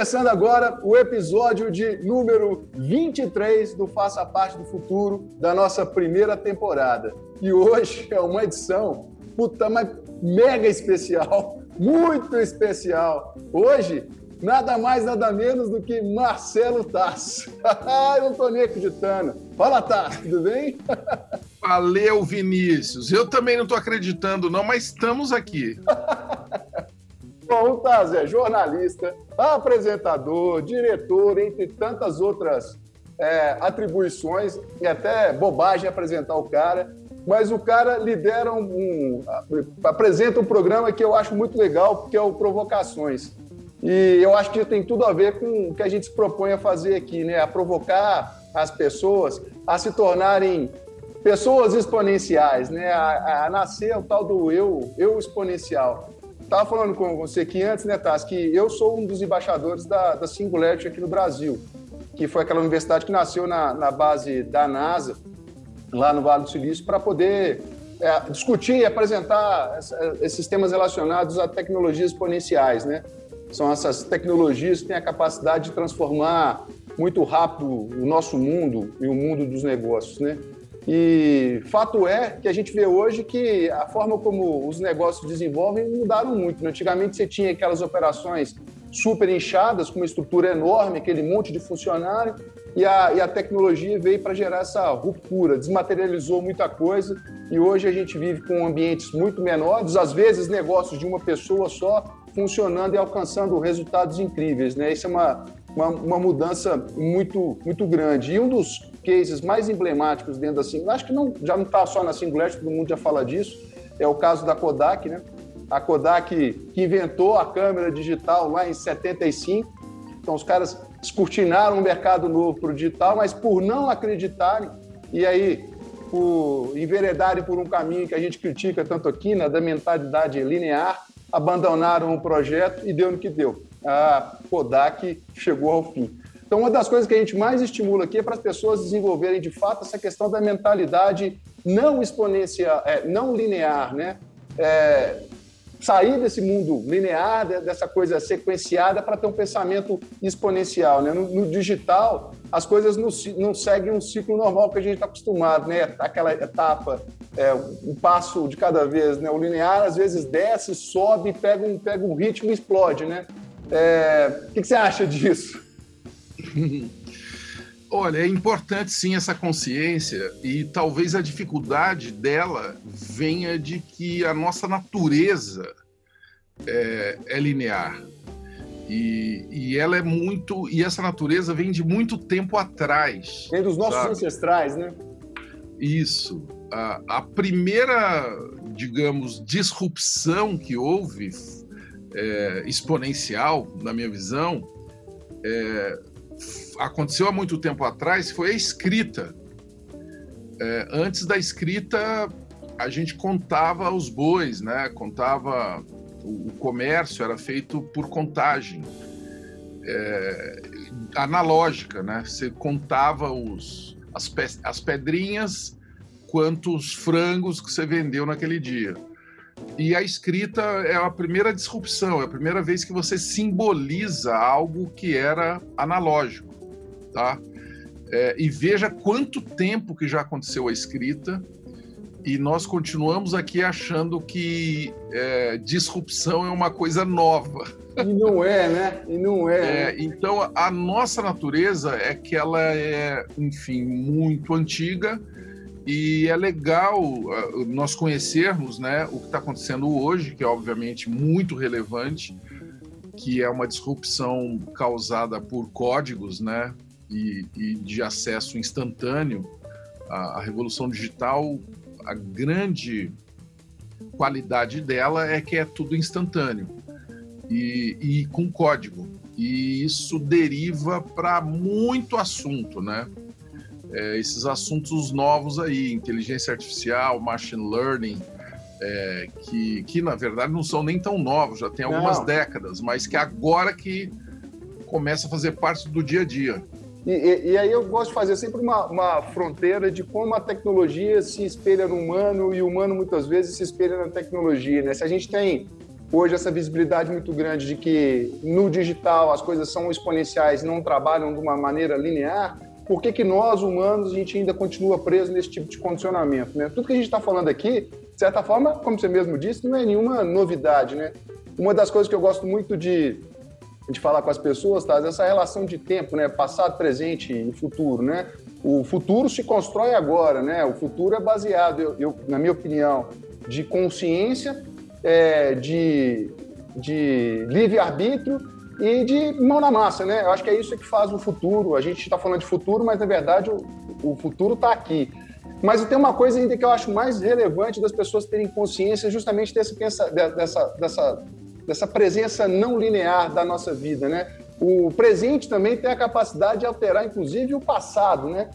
começando agora o episódio de número 23 do Faça Parte do Futuro da nossa primeira temporada. E hoje é uma edição, puta, mas mega especial, muito especial. Hoje, nada mais, nada menos do que Marcelo Tass. Eu não tô nem acreditando. Fala, Tass, tudo bem? Valeu, Vinícius. Eu também não tô acreditando, não, mas estamos aqui. Bom, o Taz é jornalista, apresentador, diretor, entre tantas outras é, atribuições, e até bobagem apresentar o cara, mas o cara lidera um, um, apresenta um programa que eu acho muito legal, que é o Provocações. E eu acho que tem tudo a ver com o que a gente se propõe a fazer aqui, né? A provocar as pessoas a se tornarem pessoas exponenciais, né? A, a nascer o tal do eu, eu exponencial. Estava falando com você aqui antes, né, Taz, que eu sou um dos embaixadores da, da Singularity aqui no Brasil, que foi aquela universidade que nasceu na, na base da NASA, lá no Vale do Silício, para poder é, discutir e apresentar esses temas relacionados a tecnologias exponenciais, né? São essas tecnologias que têm a capacidade de transformar muito rápido o nosso mundo e o mundo dos negócios, né? E fato é que a gente vê hoje que a forma como os negócios desenvolvem mudaram muito. Né? Antigamente você tinha aquelas operações super inchadas, com uma estrutura enorme, aquele monte de funcionário, e a, e a tecnologia veio para gerar essa ruptura, desmaterializou muita coisa, e hoje a gente vive com ambientes muito menores, às vezes negócios de uma pessoa só, funcionando e alcançando resultados incríveis. Né? Isso é uma, uma, uma mudança muito, muito grande. E um dos cases mais emblemáticos dentro da Singular, acho que não, já não está só na Singular, todo mundo já fala disso, é o caso da Kodak, né? A Kodak que inventou a câmera digital lá em 75. Então os caras descortinaram um mercado novo para o digital, mas por não acreditarem e aí por enveredarem por um caminho que a gente critica tanto aqui, né, da mentalidade linear, abandonaram o projeto e deu no que deu. A Kodak chegou ao fim. Então, uma das coisas que a gente mais estimula aqui é para as pessoas desenvolverem de fato essa questão da mentalidade não exponencial, é, não linear, né? É, sair desse mundo linear, dessa coisa sequenciada, para ter um pensamento exponencial. Né? No, no digital, as coisas não, não, seguem um ciclo normal que a gente está acostumado, né? aquela etapa, é, um passo de cada vez. Né? O linear, às vezes, desce, sobe, pega um, pega um ritmo e explode. Né? É, o que, que você acha disso? Olha, é importante sim essa consciência e talvez a dificuldade dela venha de que a nossa natureza é, é linear. E, e, ela é muito. E essa natureza vem de muito tempo atrás. Vem dos nossos sabe? ancestrais, né? Isso. A, a, primeira, digamos, disrupção que houve, é, exponencial, na minha visão, é, aconteceu há muito tempo atrás foi a escrita. É, antes da escrita, a gente contava os bois, né? Contava o, o comércio era feito por contagem é, analógica, né? Você contava os as, pe as pedrinhas quantos frangos que você vendeu naquele dia. E a escrita é a primeira disrupção, é a primeira vez que você simboliza algo que era analógico tá? É, e veja quanto tempo que já aconteceu a escrita e nós continuamos aqui achando que é, disrupção é uma coisa nova. E não é, né? E não é. é né? Então, a nossa natureza é que ela é, enfim, muito antiga e é legal uh, nós conhecermos né, o que está acontecendo hoje, que é obviamente muito relevante, que é uma disrupção causada por códigos, né? e, e de acesso instantâneo, a, a revolução digital, a grande qualidade dela é que é tudo instantâneo e, e com código. E isso deriva para muito assunto, né? É, esses assuntos novos aí, inteligência artificial, machine learning, é, que, que na verdade não são nem tão novos, já tem algumas não. décadas, mas que agora que começa a fazer parte do dia a dia. E, e, e, aí eu gosto de fazer sempre uma, uma, fronteira de como a tecnologia se espelha no humano e o humano muitas vezes se espelha na tecnologia. Né? Se a gente tem hoje essa visibilidade muito grande de que no digital as coisas são exponenciais não trabalham de uma maneira linear, por que, que nós, humanos, a gente ainda continua preso nesse tipo de condicionamento? Né? Tudo que a gente está falando aqui, de certa forma, como você mesmo disse, não é nenhuma novidade. Né? Uma das coisas que eu gosto muito de, de falar com as pessoas, tá? Essa relação de tempo, né? passado, presente e futuro. Né? O futuro se constrói agora, né? o futuro é baseado, eu, eu na minha opinião, de consciência, é, de, de livre-arbítrio e de mão na massa, né? Eu acho que é isso que faz o futuro. A gente está falando de futuro, mas na verdade o, o futuro está aqui. Mas tem uma coisa ainda que eu acho mais relevante das pessoas terem consciência justamente desse, dessa, dessa, dessa presença não linear da nossa vida, né? O presente também tem a capacidade de alterar, inclusive, o passado, né?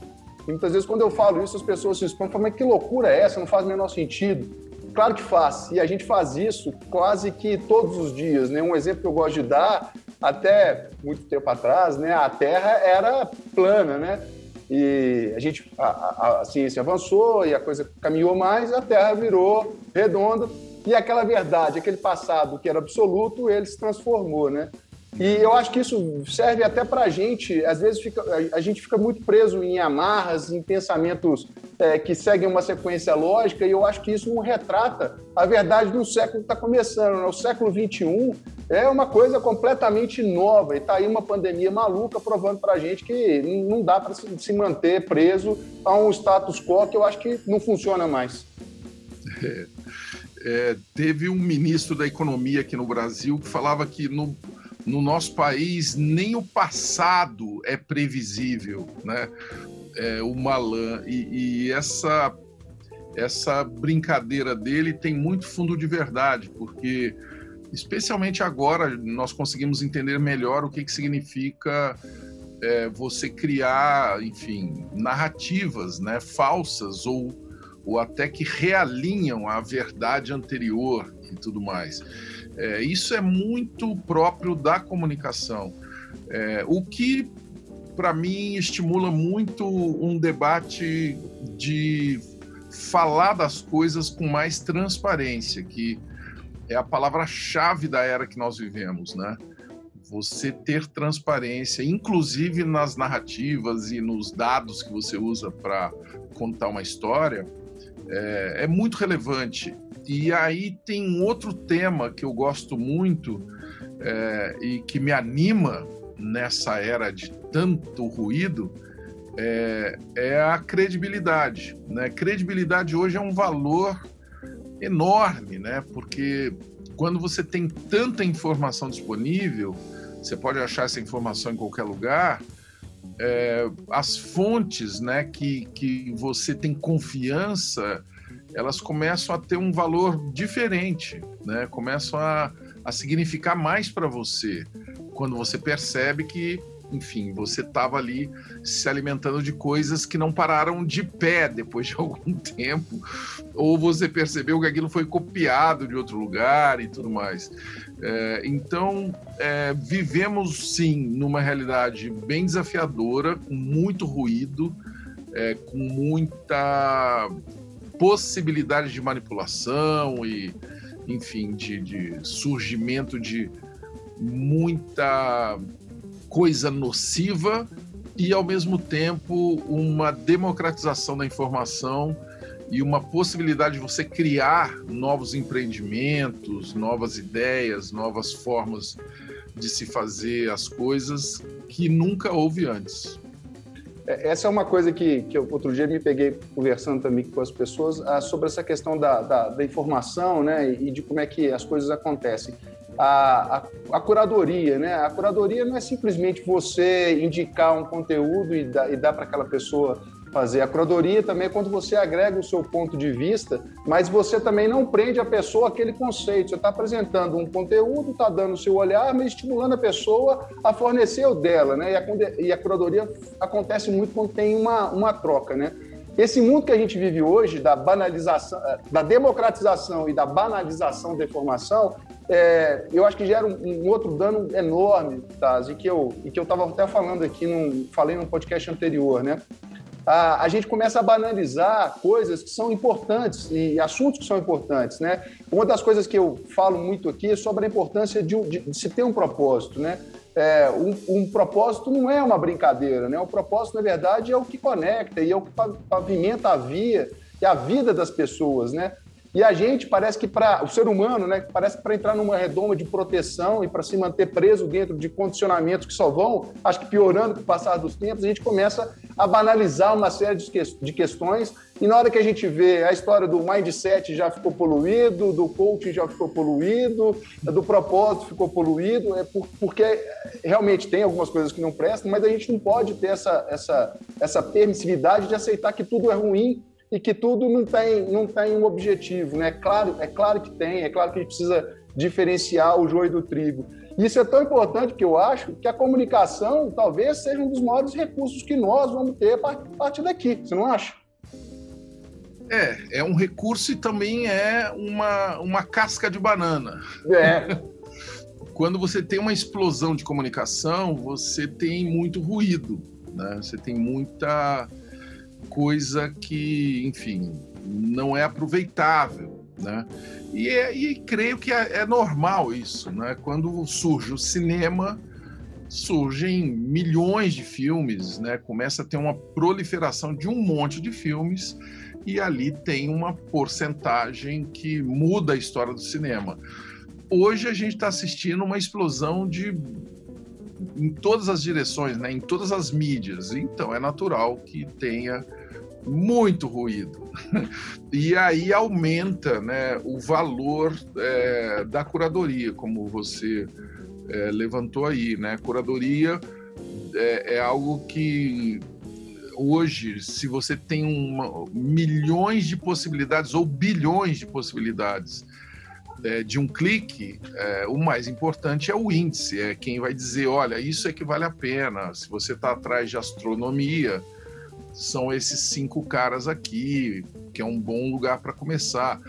E muitas vezes, quando eu falo isso, as pessoas se expõem falam, mas que loucura é essa? Não faz o menor sentido. Claro que faz, e a gente faz isso quase que todos os dias, né? Um exemplo que eu gosto de dar até muito tempo atrás, né, a Terra era plana, né? E a gente, a, a, a, ciência avançou e a coisa caminhou mais, a Terra virou redonda e aquela verdade, aquele passado que era absoluto, ele se transformou, né? E eu acho que isso serve até para a gente. Às vezes fica, a gente fica muito preso em amarras, em pensamentos é, que seguem uma sequência lógica, e eu acho que isso não retrata a verdade do século que está começando. Né? O século XXI é uma coisa completamente nova, e está aí uma pandemia maluca provando para a gente que não dá para se manter preso a um status quo que eu acho que não funciona mais. É, é, teve um ministro da Economia aqui no Brasil que falava que no no nosso país nem o passado é previsível, né? É, o Malan e, e essa essa brincadeira dele tem muito fundo de verdade, porque especialmente agora nós conseguimos entender melhor o que, que significa é, você criar, enfim, narrativas, né, falsas ou ou até que realinham a verdade anterior e tudo mais. É, isso é muito próprio da comunicação. É, o que, para mim, estimula muito um debate de falar das coisas com mais transparência, que é a palavra-chave da era que nós vivemos, né? Você ter transparência, inclusive nas narrativas e nos dados que você usa para contar uma história, é, é muito relevante. E aí tem um outro tema que eu gosto muito é, e que me anima nessa era de tanto ruído é, é, a credibilidade. Né? Credibilidade hoje é um valor enorme, né? porque quando você tem tanta informação disponível, você pode achar essa informação em qualquer lugar, é, as fontes né, que, que você tem confiança elas começam a ter um valor diferente, né? Começam a, a significar mais para você quando você percebe que, enfim, você estava ali se alimentando de coisas que não pararam de pé depois de algum tempo, ou você percebeu que aquilo foi copiado de outro lugar e tudo mais. É, então, é, vivemos sim numa realidade bem desafiadora, com muito ruído, é, com muita possibilidade de manipulação e, enfim, de, de surgimento de muita coisa nociva e, ao mesmo tempo, uma democratização da informação e uma possibilidade de você criar novos empreendimentos, novas ideias, novas formas de se fazer as coisas que nunca houve antes. É, essa é uma coisa que, que eu, outro dia me peguei conversando também com as pessoas ah, sobre essa questão da, da, da, informação né, e de como é que as coisas acontecem. A, a, a, curadoria, né? A curadoria não é simplesmente você indicar um conteúdo e dar, e dar para aquela pessoa fazer. A curadoria também é quando você agrega o seu ponto de vista, mas você também não prende a pessoa aquele conceito. Você está apresentando um conteúdo, está dando o seu olhar, mas estimulando a pessoa a fornecer o dela, né? E a, e a curadoria acontece muito quando tem uma, uma troca, né? Esse mundo que a gente vive hoje, da banalização, eh, da democratização e da banalização da informação, é, eu acho que gera um, um outro dano enorme, Taz, e que eu e que eu estava até falando aqui, num, falei no podcast anterior, né? a, a gente começa a banalizar coisas que são importantes e assuntos que são importantes, né? Uma das coisas que eu falo muito aqui é sobre a importância de, de, de se ter um propósito, né? É, um, um, propósito não é uma brincadeira, né? O propósito, na verdade, é o que conecta e é o que pavimenta a via e a vida das pessoas, né? E a gente parece que para o ser humano, né, parece que para entrar numa redoma de proteção e para se manter preso dentro de condicionamentos que só vão, acho que piorando com o passar dos tempos, a gente começa a banalizar uma série de, que de questões. E na hora que a gente vê a história do mindset já ficou poluído, do coaching já ficou poluído, do propósito ficou poluído, é por, porque realmente tem algumas coisas que não prestam, mas a gente não pode ter essa, essa, essa permissividade de aceitar que tudo é ruim e que tudo não tem, não tem um objetivo. Né? Claro, é claro que tem, é claro que a gente precisa diferenciar o joio do trigo. Isso é tão importante que eu acho que a comunicação talvez seja um dos maiores recursos que nós vamos ter a partir daqui. Você não acha? É, é um recurso e também é uma, uma casca de banana. É. Quando você tem uma explosão de comunicação, você tem muito ruído, né? Você tem muita coisa que, enfim, não é aproveitável, né? E, é, e creio que é, é, normal isso, né? Quando surge o cinema, surgem milhões de filmes, né? Começa a ter uma proliferação de um monte de filmes e ali tem uma porcentagem que muda a história do cinema. Hoje a gente está assistindo uma explosão de em todas as direções, né? Em todas as mídias. Então é natural que tenha muito ruído. E aí aumenta né, o valor é, da curadoria, como você é, levantou aí. Né? Curadoria é, é, algo que hoje, se você tem uma, milhões de possibilidades ou bilhões de possibilidades é, de um clique, é, o mais importante é o índice, é quem vai dizer, olha, isso é que vale a pena. Se você está atrás de astronomia, são esses cinco caras aqui, que é um bom lugar para começar.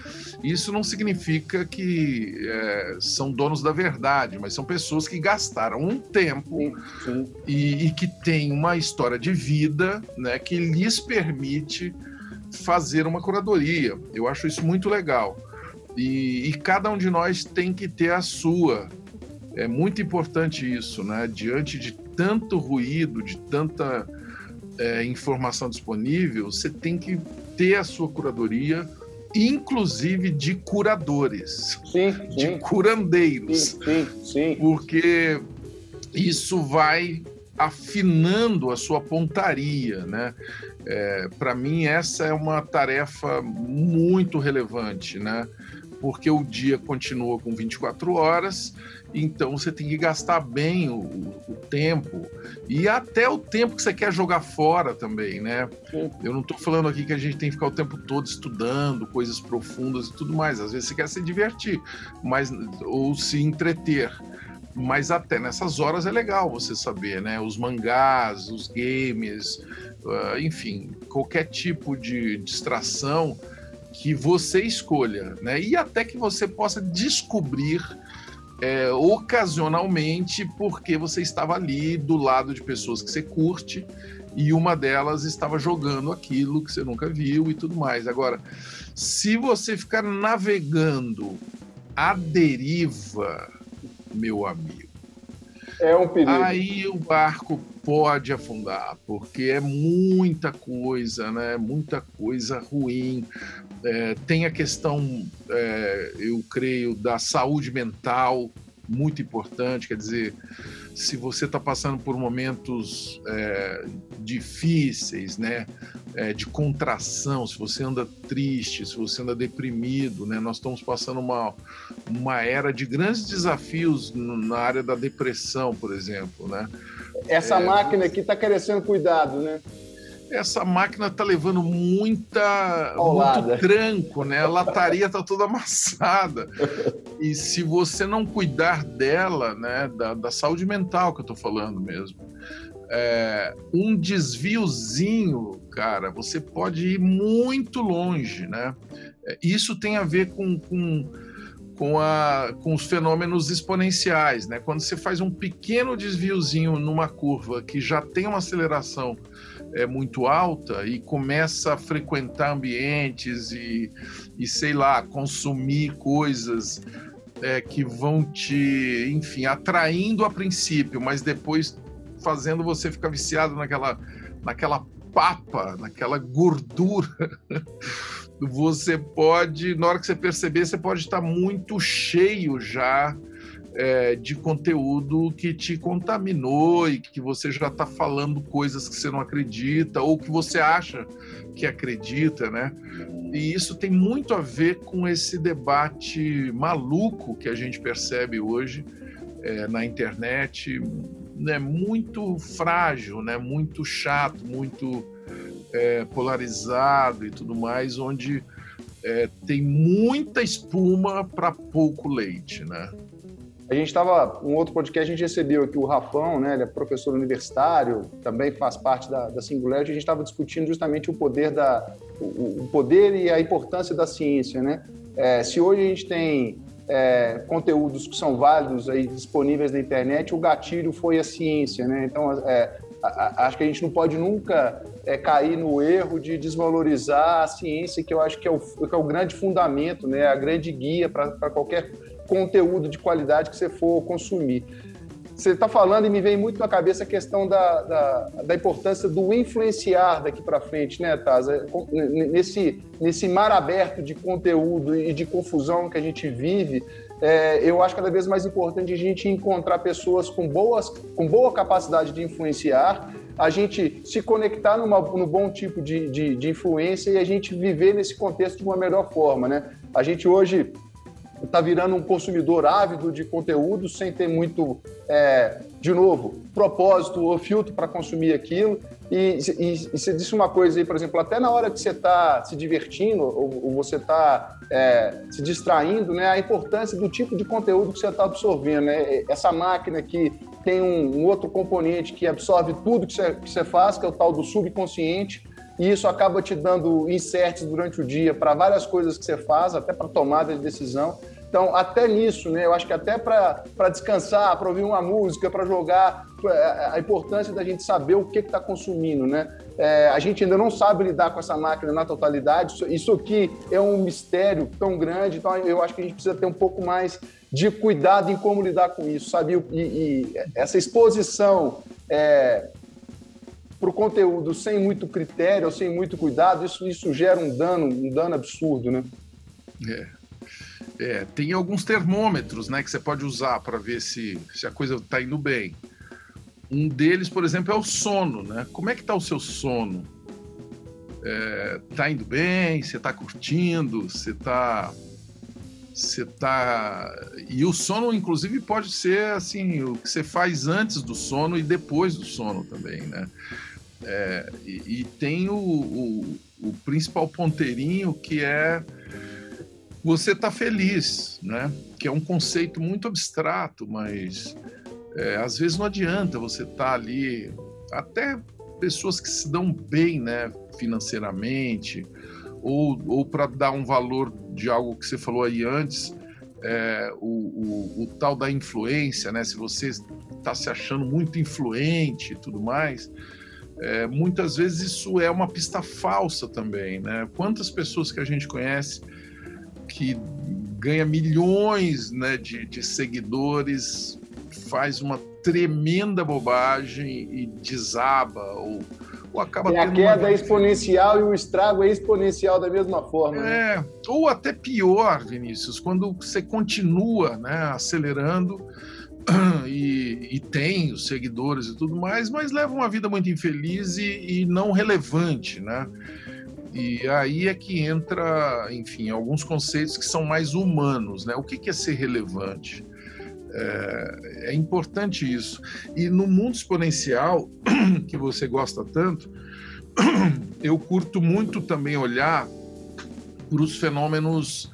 Isso não significa que é, são donos da verdade, mas são pessoas que gastaram um tempo sim, sim. E, e, que têm uma história de vida né, que lhes permite fazer uma curadoria. Eu acho isso muito legal. E, e cada um de nós tem que ter a sua. É muito importante isso, né? Diante de tanto ruído, de tanta é, informação disponível, você tem que ter a sua curadoria, inclusive de curadores, sim, sim. de curandeiros, sim, sim, porque isso vai afinando a sua pontaria, né? É, Para mim essa é uma tarefa muito relevante, né? Porque o dia continua com 24 horas então você tem que gastar bem o, o, tempo e até o tempo que você quer jogar fora também, né? Eu não estou falando aqui que a gente tem que ficar o tempo todo estudando coisas profundas e tudo mais. Às vezes você quer se divertir, mas ou se entreter. Mas até nessas horas é legal você saber, né? Os mangás, os games, uh, enfim, qualquer tipo de distração que você escolha, né? E até que você possa descobrir é, ocasionalmente porque você estava ali do lado de pessoas que você curte e uma delas estava jogando aquilo que você nunca viu e tudo mais. Agora, se você ficar navegando à deriva, meu amigo, é um perigo. Aí o barco pode afundar, porque é muita coisa, né? Muita coisa ruim. É, tem a questão, é, eu creio, da saúde mental, muito importante. Quer dizer, se você está passando por momentos é, difíceis, né, é, de contração, se você anda triste, se você anda deprimido, né, nós estamos passando uma, uma era de grandes desafios na área da depressão, por exemplo, né? Essa é, máquina aqui está crescendo cuidado, né? Essa máquina está levando muita, muito tranco, né? A lataria está toda amassada. E se você não cuidar dela, né, da, da saúde mental que eu estou falando mesmo, é, um desviozinho, cara, você pode ir muito longe, né? É, isso tem a ver com, com com, a, com os fenômenos exponenciais. Né? Quando você faz um pequeno desviozinho numa curva que já tem uma aceleração é muito alta e começa a frequentar ambientes e, e sei lá, consumir coisas é, que vão te, enfim, atraindo a princípio, mas depois fazendo você ficar viciado naquela, naquela papa, naquela gordura. você pode, na hora que você perceber, você pode estar muito cheio já é, de conteúdo que te contaminou e que você já está falando coisas que você não acredita ou que você acha que acredita, né? E isso tem muito a ver com esse debate maluco que a gente percebe hoje é, na internet, né? Muito frágil, né? Muito chato, muito é, polarizado e tudo mais, onde é, tem muita espuma para pouco leite, né? A gente estava, um outro podcast, a gente recebeu aqui o Rafão, né? Ele é professor universitário, também faz parte da, da Singularity. A gente estava discutindo justamente o poder da, o, o, poder e a importância da ciência, né? É, se hoje a gente tem é, conteúdos que são válidos aí disponíveis na internet, o gatilho foi a ciência, né? Então, é, acho que a gente não pode nunca é, cair no erro de desvalorizar a ciência, que eu acho que é o, que é o grande fundamento, né? A grande guia para qualquer conteúdo de qualidade que você for consumir. Você está falando e me vem muito na cabeça a questão da, da, da importância do influenciar daqui para frente, né, Taz? É, nesse, nesse mar aberto de conteúdo e de confusão que a gente vive, é, eu acho cada vez mais importante a gente encontrar pessoas com, boas, com boa capacidade de influenciar, a gente se conectar numa, no bom tipo de, de, de influência e a gente viver nesse contexto de uma melhor forma, né? A gente hoje está virando um consumidor ávido de conteúdo sem ter muito, é, de novo, propósito ou filtro para consumir aquilo. E, e, e, você disse uma coisa aí, por exemplo, até na hora que você está se divertindo ou, ou você está é, se distraindo, né, a importância do tipo de conteúdo que você está absorvendo. Né? Essa máquina que tem um, um, outro componente que absorve tudo que você, que você faz, que é o tal do subconsciente, e isso acaba te dando inserts durante o dia para várias coisas que você faz, até para tomada de decisão. Então, até nisso, né? Eu acho que até para descansar, para ouvir uma música, para jogar, é, a importância da gente saber o que está consumindo, né? É, a gente ainda não sabe lidar com essa máquina na totalidade. Isso aqui é um mistério tão grande, então eu acho que a gente precisa ter um pouco mais de cuidado em como lidar com isso, sabe? E, e essa exposição é, para o conteúdo sem muito critério, sem muito cuidado, isso, isso gera um dano, um dano absurdo, né? É. é tem alguns termômetros, né, que você pode usar para ver se, se a coisa está indo bem. Um deles, por exemplo, é o sono, né? Como é que está o seu sono? É, tá indo bem? Você está curtindo? Você está você tá e o sono inclusive pode ser assim o que você faz antes do sono e depois do sono também né é, e, e, tem o, o, o, principal ponteirinho que é você tá feliz né que é um conceito muito abstrato mas é, às vezes não adianta você estar tá ali até pessoas que se dão bem né financeiramente ou, ou para dar um valor de algo que você falou aí antes, é, o, o, o, tal da influência, né? Se você está se achando muito influente e tudo mais, é, muitas vezes isso é uma pista falsa também, né? Quantas pessoas que a gente conhece que ganha milhões né, de, de seguidores, faz uma tremenda bobagem e desaba ou ou acaba a queda é exponencial e o estrago é exponencial da mesma forma. Né? É, né? ou até pior, Vinícius, quando você continua né, acelerando e, e, tem os seguidores e tudo mais, mas leva uma vida muito infeliz e, e não relevante, né? E aí é que entra, enfim, alguns conceitos que são mais humanos, né? O que é ser relevante? É, é, importante isso. E no mundo exponencial, que você gosta tanto, eu curto muito também olhar para os fenômenos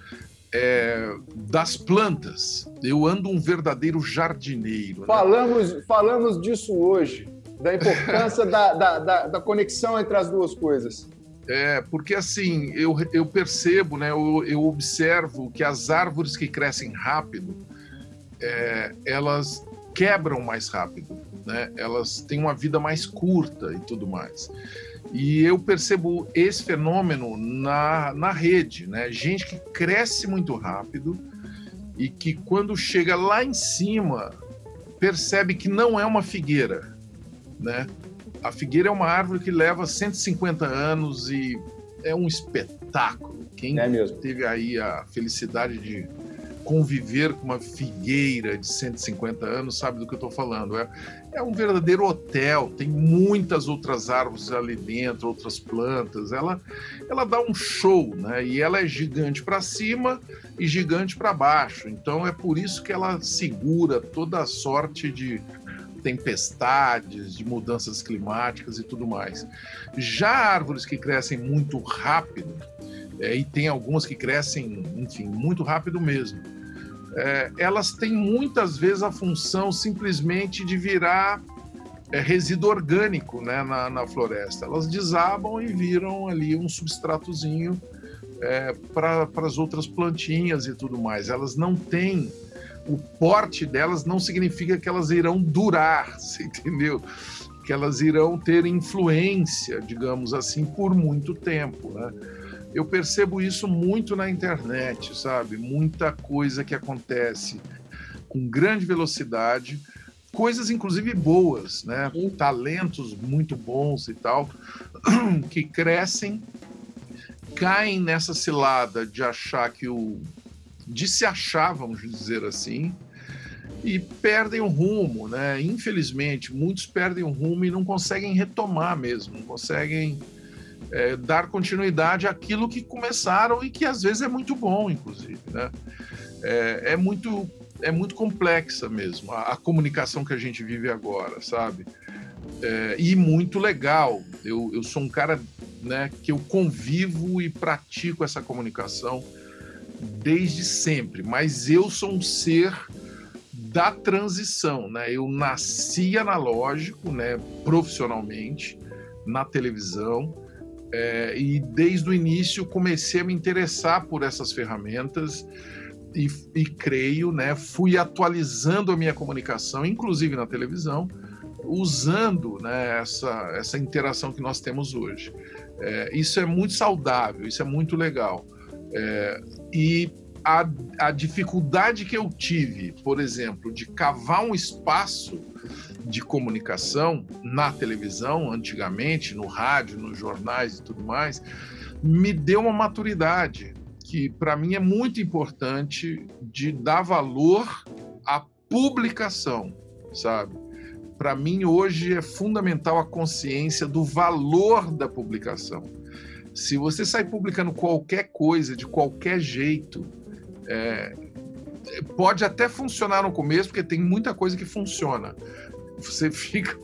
é, das plantas. Eu ando um verdadeiro jardineiro. Né? Falamos, falamos disso hoje, da importância da, da, da, da, conexão entre as duas coisas. É, porque assim, eu, eu percebo, né, eu, eu observo que as árvores que crescem rápido, é, elas quebram mais rápido. né? Elas têm uma vida mais curta e tudo mais. E eu percebo esse fenômeno na, na rede, né? Gente que cresce muito rápido e que quando chega lá em cima percebe que não é uma figueira, né? A figueira é uma árvore que leva 150 anos e é um espetáculo. Quem é teve aí a felicidade de conviver com uma figueira de 150 anos sabe do que eu estou falando. É, é um verdadeiro hotel, tem muitas outras árvores ali dentro, outras plantas. Ela, ela dá um show, né? E ela é gigante para cima e gigante para baixo. Então é por isso que ela segura toda a sorte de tempestades, de mudanças climáticas e tudo mais. Já árvores que crescem muito rápido, é, e tem algumas que crescem, enfim, muito rápido mesmo, é, elas têm muitas vezes a função simplesmente de virar é, resíduo orgânico né, na, na, floresta. Elas desabam e viram ali um substratozinho é, para as outras plantinhas e tudo mais. Elas não têm o porte delas não significa que elas irão durar, você entendeu? Que elas irão ter influência, digamos assim, por muito tempo, né? Eu percebo isso muito na internet, sabe? Muita coisa que acontece com grande velocidade, coisas inclusive boas, né? Talentos muito bons e tal, que crescem, caem nessa cilada de achar que o de se achar, vamos dizer assim, e perdem o rumo, né? Infelizmente, muitos perdem o rumo e não conseguem retomar mesmo, não conseguem é, dar continuidade àquilo que começaram e que às vezes é muito bom, inclusive, né? É, é muito é muito complexa mesmo a, a, comunicação que a gente vive agora, sabe? É, e muito legal. Eu, eu sou um cara né, que eu convivo e pratico essa comunicação desde sempre, mas eu sou um ser da transição, né? Eu nasci analógico, né, profissionalmente, na televisão, é, e desde o início comecei a me interessar por essas ferramentas e, e, creio, né, fui atualizando a minha comunicação, inclusive na televisão, usando né, essa, essa interação que nós temos hoje. É, isso é muito saudável, isso é muito legal. É, e a, a dificuldade que eu tive, por exemplo, de cavar um espaço de comunicação na televisão, antigamente, no rádio, nos jornais e tudo mais, me deu uma maturidade que, para mim, é muito importante de dar valor à publicação, sabe? Para mim, hoje, é fundamental a consciência do valor da publicação se você sai publicando qualquer coisa, de qualquer jeito, é, pode até funcionar no começo, porque tem muita coisa que funciona. Você fica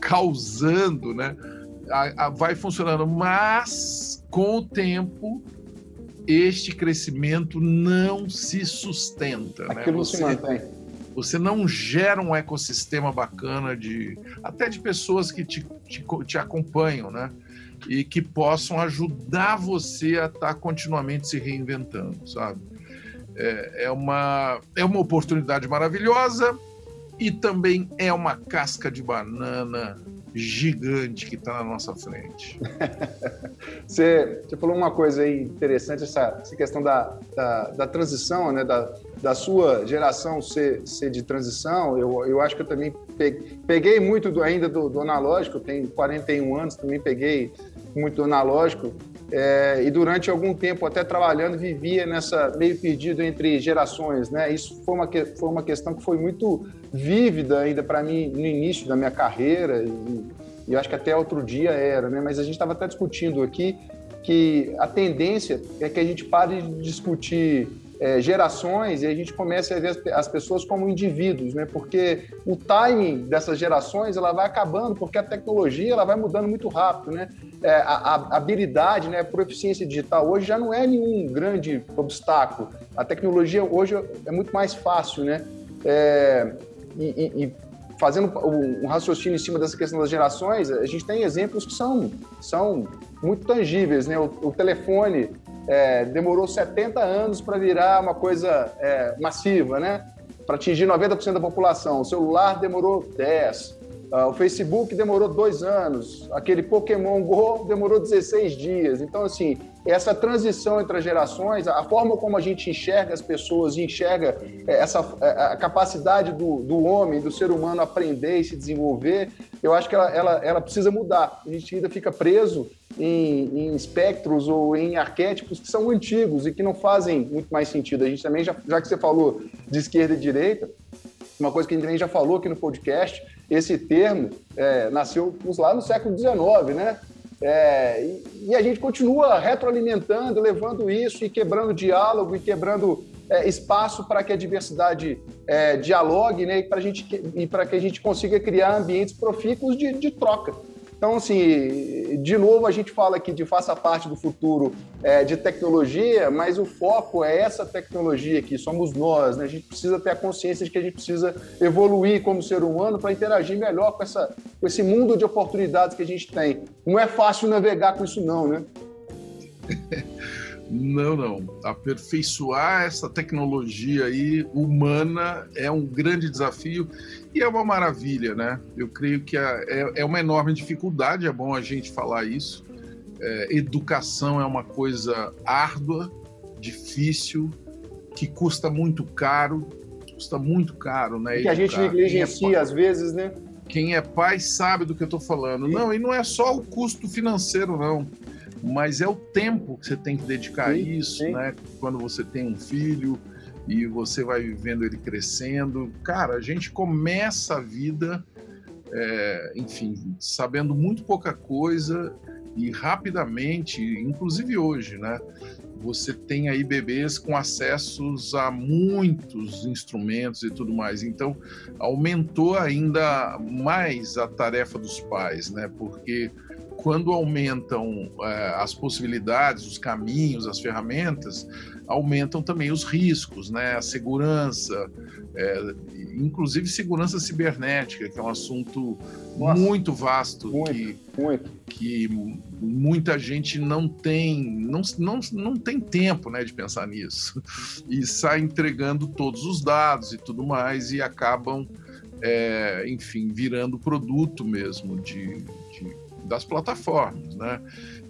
causando, né? A, a, vai funcionando, mas com o tempo este crescimento não se sustenta. Né? Aquilo né? você, se mantém. Você não gera um ecossistema bacana de até de pessoas que te, te, te acompanham, né? E que possam ajudar você a estar tá continuamente se reinventando, sabe? É, é, uma, é uma oportunidade maravilhosa e também é uma casca de banana gigante que está na nossa frente. você, você, falou uma coisa aí interessante, essa, essa questão da, da, da, transição, né? da, da sua geração ser, ser de transição. Eu, eu acho que eu também peguei, peguei muito do, ainda do, do analógico, eu tenho 41 anos, também peguei muito analógico. É, e durante algum tempo, até trabalhando, vivia nessa meio perdido entre gerações, né? Isso foi uma, foi uma questão que foi muito vívida ainda para mim no início da minha carreira e, e acho que até outro dia era, né? Mas a gente estava até discutindo aqui que a tendência é que a gente pare de discutir é, gerações e a gente comece a ver as, as, pessoas como indivíduos, né? Porque o timing dessas gerações ela vai acabando porque a tecnologia ela vai mudando muito rápido, né? é, a, a, habilidade, né, a proficiência digital hoje já não é nenhum grande obstáculo. A tecnologia hoje é muito mais fácil, né? É, e, e, fazendo um raciocínio em cima dessa questão das gerações, a gente tem exemplos que são, são muito tangíveis, né? O, o telefone é, demorou 70 anos para virar uma coisa é, massiva, né? Para atingir 90% da população. O celular demorou 10. Uh, o Facebook demorou dois anos, aquele Pokémon Go demorou 16 dias. Então, assim, essa transição entre as gerações, a forma como a gente enxerga as pessoas e enxerga é, essa é, a capacidade do, do homem, do ser humano aprender e se desenvolver, eu acho que ela, ela, ela precisa mudar. A gente ainda fica preso em, em, espectros ou em arquétipos que são antigos e que não fazem muito mais sentido. A gente também, já, já que você falou de esquerda e direita, uma coisa que a gente também já falou aqui no podcast, esse termo é, nasceu lá no século XIX, né? É, e, e, a gente continua retroalimentando, levando isso e quebrando diálogo e quebrando é, espaço para que a diversidade é, dialogue né, e para que a gente consiga criar ambientes profícuos de, de troca. Então, assim, de novo, a gente fala aqui de faça parte do futuro é, de tecnologia, mas o foco é essa tecnologia aqui, somos nós, né? A gente precisa ter a consciência de que a gente precisa evoluir como ser humano para interagir melhor com, essa, com esse mundo de oportunidades que a gente tem. Não é fácil navegar com isso, não, né? Não, não. Aperfeiçoar essa tecnologia aí humana é um grande desafio e é uma maravilha, né? Eu creio que é, é, é uma enorme dificuldade, é bom a gente falar isso. É, educação é uma coisa árdua, difícil, que custa muito caro, custa muito caro, né? Que a gente negligencia é às vezes, né? Quem é pai sabe do que eu estou falando. Não, e não é só o custo financeiro, não mas é o tempo que você tem que dedicar sim, a isso, sim. né? Quando você tem um filho e você vai vivendo ele crescendo. Cara, a gente começa a vida, é, enfim, sabendo muito pouca coisa e rapidamente, inclusive hoje, né? Você tem aí bebês com acessos a muitos instrumentos e tudo mais. Então, aumentou ainda mais a tarefa dos pais, né? Porque quando aumentam é, as possibilidades, os caminhos, as ferramentas, aumentam também os riscos, né? A segurança, é, inclusive segurança cibernética, que é um assunto Nossa, muito vasto muito, que, muito. que muita gente não tem, não, não, não tem tempo, né, de pensar nisso e sai entregando todos os dados e tudo mais e acabam, é, enfim, virando produto mesmo de, de das plataformas, né?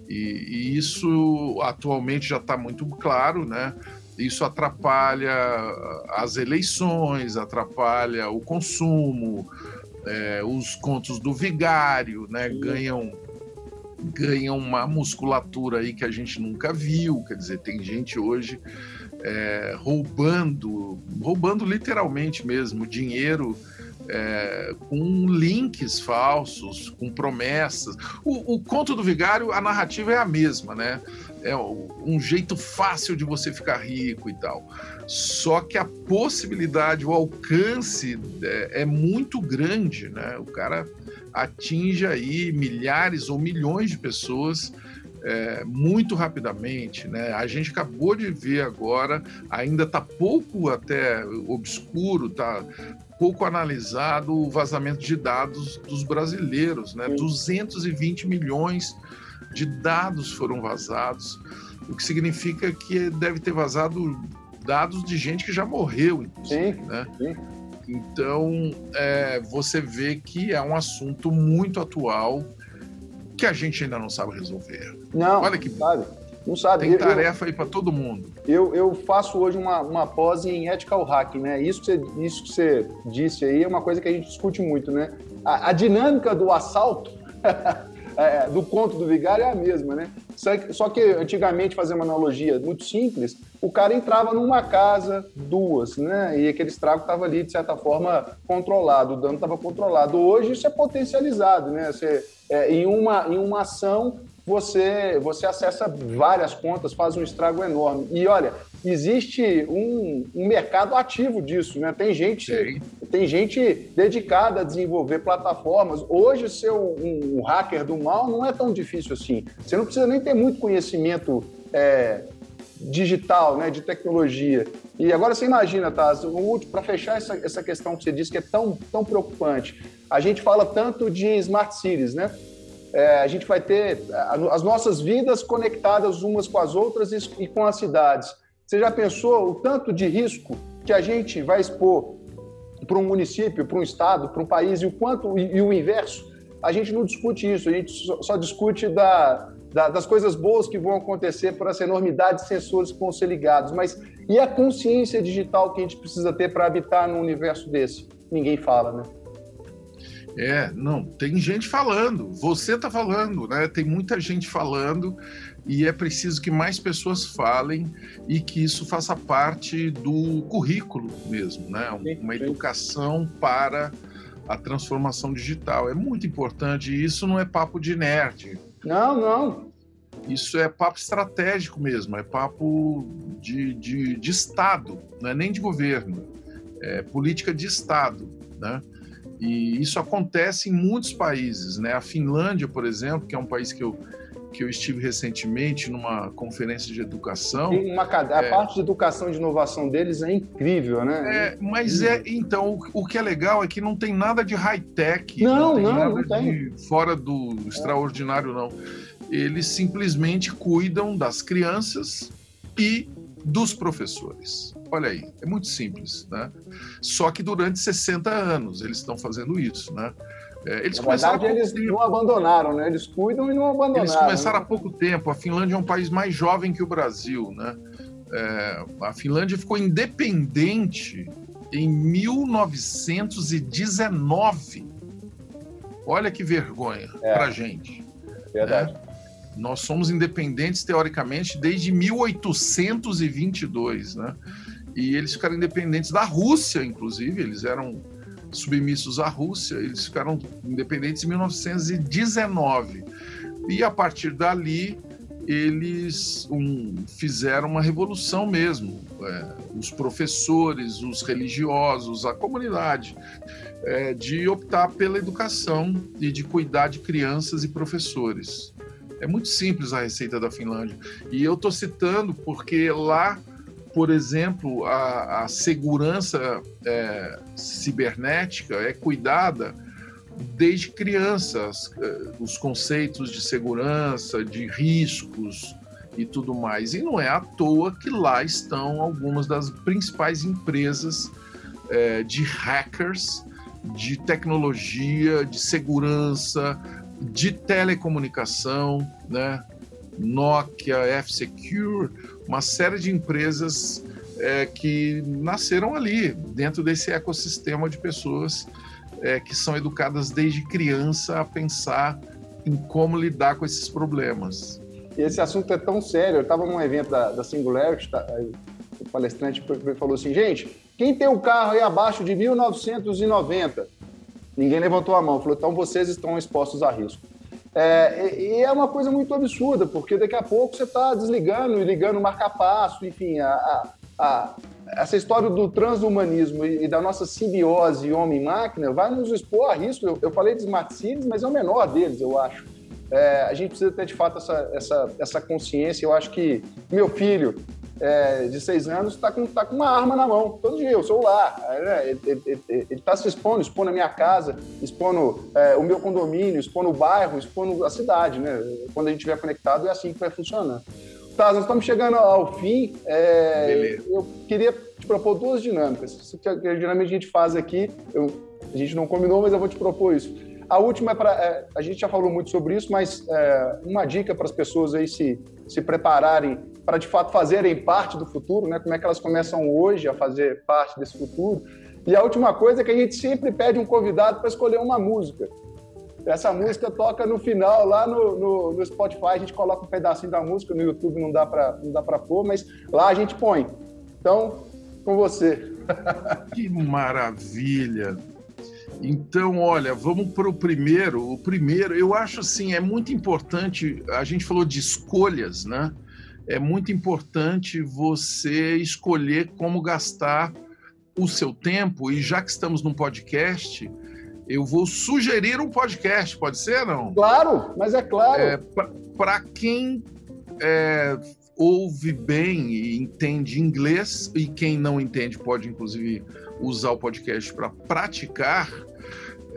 E, e isso atualmente já está muito claro, né? Isso atrapalha as eleições, atrapalha o consumo, é, os contos do vigário, né? Ganham ganham uma musculatura aí que a gente nunca viu, quer dizer, tem gente hoje é, roubando, roubando literalmente mesmo dinheiro é, com links falsos, com promessas. O, o, conto do vigário, a narrativa é a mesma, né? É um jeito fácil de você ficar rico e tal. Só que a possibilidade, o alcance é, é muito grande, né? O cara atinge aí milhares ou milhões de pessoas é, muito rapidamente. Né? A gente acabou de ver agora, ainda está pouco até obscuro, está pouco analisado o vazamento de dados dos brasileiros, né? 220 milhões de dados foram vazados, o que significa que deve ter vazado dados de gente que já morreu, inclusive, sim, né? Sim. Então, é, você vê que é um assunto muito atual que a gente ainda não sabe resolver. Não, Olha que sabe. Não sabe. Tem tarefa eu, aí para todo mundo. Eu, eu faço hoje uma, uma pós em ethical hacking, né? Isso que, você, isso que você disse aí é uma coisa que a gente discute muito, né? A, a dinâmica do assalto, é, do conto do vigário é a mesma, né? Só que, antigamente, fazer uma analogia muito simples, o cara entrava numa casa, duas, né? E aquele estrago estava ali, de certa forma, controlado, o dano estava controlado. Hoje isso é potencializado, né? Você, é, em, uma, em uma ação, você, você acessa várias contas, faz um estrago enorme. E olha, existe um, um mercado ativo disso, né? Tem gente, tem gente dedicada a desenvolver plataformas. Hoje, ser um, um, hacker do mal não é tão difícil assim. Você não precisa nem ter muito conhecimento é, digital, né, de tecnologia. E agora você imagina, tá? Para fechar essa, essa questão que você disse que é tão, tão preocupante, a gente fala tanto de smart cities, né? É, a gente vai ter as nossas vidas conectadas umas com as outras e com as cidades. Você já pensou o tanto de risco que a gente vai expor para um município, para um estado, para um país, e o quanto e, o inverso, a gente não discute isso, a gente só, só discute da, da, das coisas boas que vão acontecer por essa enormidade de sensores que vão ser ligados. Mas e a consciência digital que a gente precisa ter para habitar num universo desse? Ninguém fala, né? É, não, tem gente falando, você está falando, né? Tem muita gente falando e é preciso que mais pessoas falem e que isso faça parte do currículo mesmo, né? Uma educação para a transformação digital. É muito importante e isso não é papo de nerd. Não, não. Isso é papo estratégico mesmo, é papo de, de, de Estado, não é nem de governo, é política de Estado, né? E isso acontece em muitos países, né? A Finlândia, por exemplo, que é um país que eu que eu estive recentemente numa conferência de educação. Uma a é, parte de educação e de inovação deles é incrível, né? É, mas é então o, o, que é legal é que não tem nada de high tech, não, não tem não, nada não tem. de fora do extraordinário não. Eles simplesmente cuidam das crianças e dos professores. Olha aí, é muito simples, né? Só que durante 60 anos eles estão fazendo isso, né? É, eles Na verdade, eles tempo. não abandonaram, né? Eles cuidam e não abandonaram. Eles começaram né? há pouco tempo. A Finlândia é um país mais jovem que o Brasil, né? É, a Finlândia ficou independente em 1919. Olha que vergonha é. para gente. Verdade. Né? Nós somos independentes, teoricamente, desde 1822, né? E eles ficaram independentes da Rússia, inclusive, eles eram submissos à Rússia, eles ficaram independentes em 1919. E a partir dali, eles um, fizeram uma revolução mesmo. É, os professores, os religiosos, a comunidade, é, de optar pela educação e de cuidar de crianças e professores. É muito simples a receita da Finlândia. E eu estou citando porque lá, por exemplo, a, a segurança é, cibernética é cuidada desde crianças, é, os conceitos de segurança, de riscos e tudo mais. E não é à toa que lá estão algumas das principais empresas é, de hackers, de tecnologia, de segurança, de telecomunicação, né? Nokia, F-Secure, uma série de empresas é, que nasceram ali, dentro desse ecossistema de pessoas é, que são educadas desde criança a pensar em como lidar com esses problemas. Esse assunto é tão sério. Eu estava num evento da, da Singularity, tá, o palestrante falou assim: gente, quem tem um carro aí abaixo de 1990? Ninguém levantou a mão, falou, então vocês estão expostos a risco. É, e, é uma coisa muito absurda, porque daqui a pouco você está desligando e ligando marca-passo, enfim, a, a, a, essa história do transhumanismo e, e da nossa simbiose homem-máquina vai nos expor a risco. Eu, eu falei de smart cities, mas é o menor deles, eu acho. É, a gente precisa ter de fato essa, essa, essa consciência. Eu acho que meu filho, é, de seis anos está com, tá com uma arma na mão, todo dia, o celular. Né? Ele está se expondo, expondo a minha casa, expondo é, o meu condomínio, expondo o bairro, expondo a cidade. Né? Quando a gente estiver conectado, é assim que vai funcionar. Tá, nós estamos chegando ao fim. É, eu queria te propor duas dinâmicas. Que, que geralmente a gente faz aqui, eu, a gente não combinou, mas eu vou te propor isso. A última é para. É, a gente já falou muito sobre isso, mas é, uma dica para as pessoas aí se, se prepararem para de fato fazerem parte do futuro, né? Como é que elas começam hoje a fazer parte desse futuro? E a última coisa é que a gente sempre pede um convidado para escolher uma música. Essa música toca no final, lá no, no, no, Spotify, a gente coloca um pedacinho da música, no YouTube não dá para pôr, mas lá a gente põe. Então, com você. Que maravilha! Então, olha, vamos para o primeiro. O primeiro, eu acho assim, é muito importante. A gente falou de escolhas, né? É muito importante você escolher como gastar o seu tempo. E já que estamos num podcast, eu vou sugerir um podcast, pode ser, não? Claro, mas é claro. É, Para quem é, ouve bem e entende inglês, e quem não entende pode, inclusive, usar o podcast para praticar.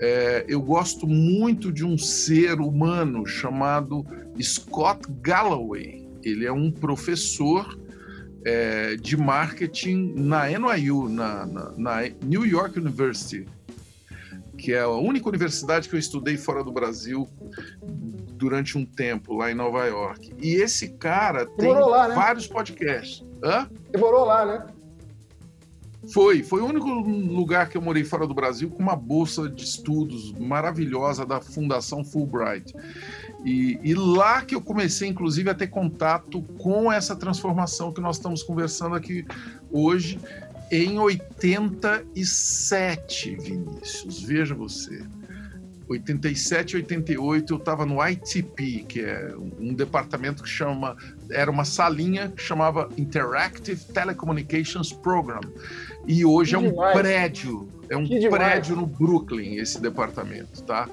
É, eu gosto muito de um ser humano chamado Scott Galloway ele é um professor é, de marketing na NYU, na, na, na New York University, que é a única universidade que eu estudei fora do Brasil durante um tempo lá em Nova York. E esse cara tem lá, né? vários podcasts. Hã? Você morou lá, né? Foi, foi o único lugar que eu morei fora do Brasil com uma bolsa de estudos maravilhosa da Fundação Fulbright. E, e, lá que eu comecei, inclusive, a ter contato com essa transformação que nós estamos conversando aqui hoje, em 87, Vinícius. Veja você. 87 88 eu estava no ITP, que é um departamento que chama, era uma salinha que chamava Interactive Telecommunications Program. E hoje que é um demais. prédio, é um prédio no Brooklyn esse departamento, tá?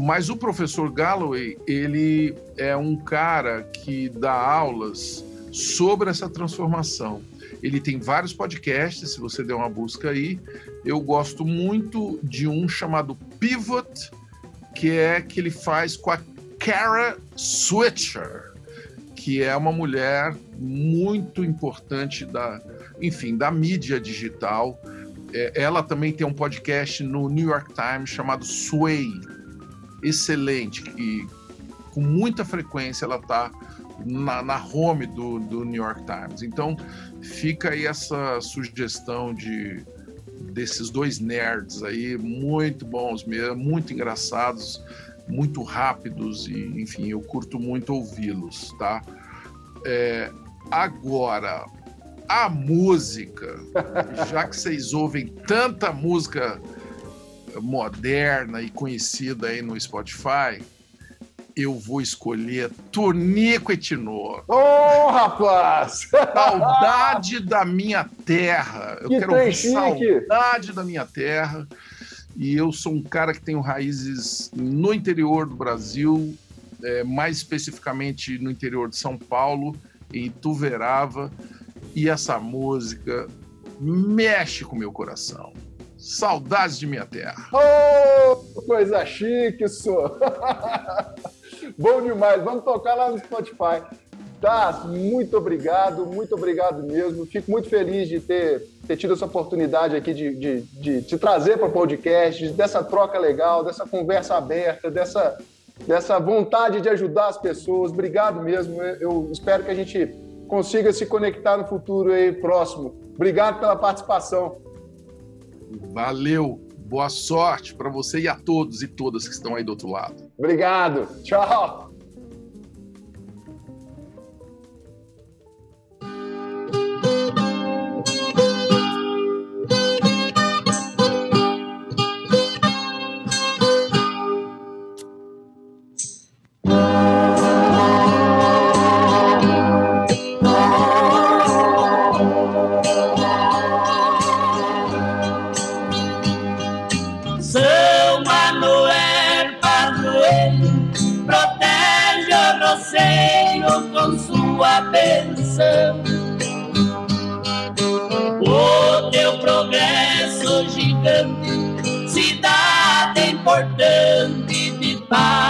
Mas o professor Galloway, ele é um cara que dá aulas sobre essa transformação. Ele tem vários podcasts, se você der uma busca aí. Eu gosto muito de um chamado Pivot, que é que ele faz com a Kara Switcher, que é uma mulher muito importante da, enfim, da mídia digital. É, ela também tem um podcast no New York Times chamado Sway, excelente, que com muita frequência ela está na, na, home do, do New York Times. Então fica aí essa sugestão de desses dois nerds aí, muito bons mesmo, muito engraçados, muito rápidos e, enfim, eu curto muito ouvi-los, tá? É, agora, a música, já que vocês ouvem tanta música moderna e conhecida aí no Spotify, eu vou escolher Tonico Etinor. Ô, oh, rapaz! Saudade da minha terra. Eu que quero ouvir saudade da minha terra. E eu sou um cara que tenho raízes no interior do Brasil, é, mais especificamente no interior de São Paulo, em Tuverava. E essa música mexe com o meu coração. Saudades de minha terra. Oh, coisa chique isso! Bom demais. Vamos tocar lá no Spotify. Tá, muito obrigado, muito obrigado mesmo. Fico muito feliz de ter, ter tido essa oportunidade aqui de, de, de te trazer para o podcast, dessa troca legal, dessa conversa aberta, dessa, dessa vontade de ajudar as pessoas. Obrigado mesmo. Eu espero que a gente consiga se conectar no futuro aí próximo. Obrigado pela participação. Valeu. Boa sorte para você e a todos e todas que estão aí do outro lado. Obrigado. Tchau. Importante de paz.